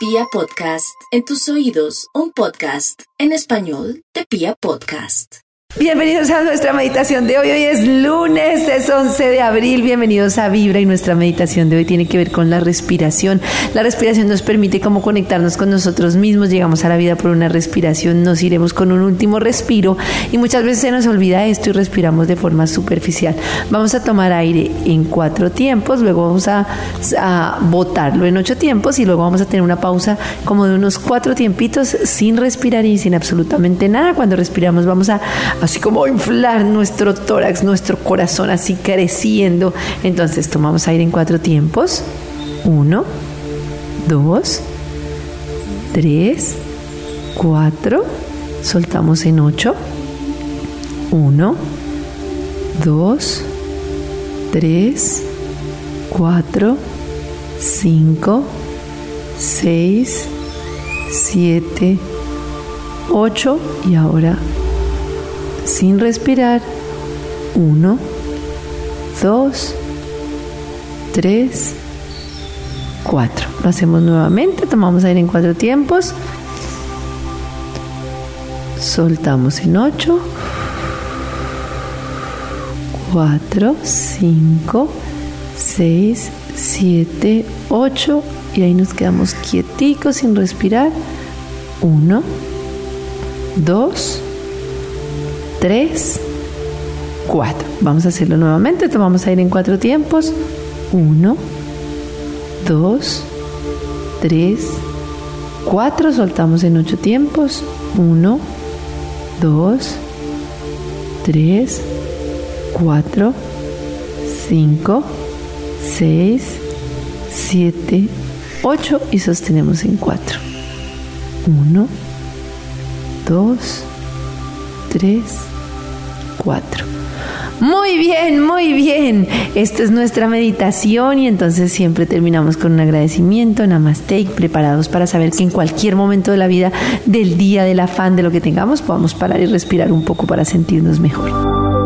Pia Podcast, en tus oídos, un podcast en español de Pia Podcast. Bienvenidos a nuestra meditación de hoy. Hoy es lunes, es 11 de abril. Bienvenidos a Vibra y nuestra meditación de hoy tiene que ver con la respiración. La respiración nos permite como conectarnos con nosotros mismos. Llegamos a la vida por una respiración, nos iremos con un último respiro y muchas veces se nos olvida esto y respiramos de forma superficial. Vamos a tomar aire en cuatro tiempos, luego vamos a, a botarlo en ocho tiempos y luego vamos a tener una pausa como de unos cuatro tiempitos sin respirar y sin absolutamente nada. Cuando respiramos vamos a así como inflar nuestro tórax, nuestro corazón así creciendo. Entonces tomamos aire en cuatro tiempos. Uno, dos, tres, cuatro. Soltamos en ocho. Uno, dos, tres, cuatro, cinco, seis, siete, ocho y ahora sin respirar. Uno, dos, tres, cuatro. Lo hacemos nuevamente. Tomamos aire en cuatro tiempos. Soltamos en ocho. Cuatro, cinco, seis, siete, ocho. Y ahí nos quedamos quieticos sin respirar. Uno, dos, 3, 4. Vamos a hacerlo nuevamente. Tomamos aire en cuatro tiempos. 1, 2, 3, 4. Soltamos en ocho tiempos. 1, 2, 3, 4, 5, 6, 7, 8 y sostenemos en 4. 1, 2, 3, 4. Muy bien, muy bien. Esta es nuestra meditación y entonces siempre terminamos con un agradecimiento, namaste, preparados para saber que en cualquier momento de la vida, del día, del afán, de lo que tengamos, podamos parar y respirar un poco para sentirnos mejor.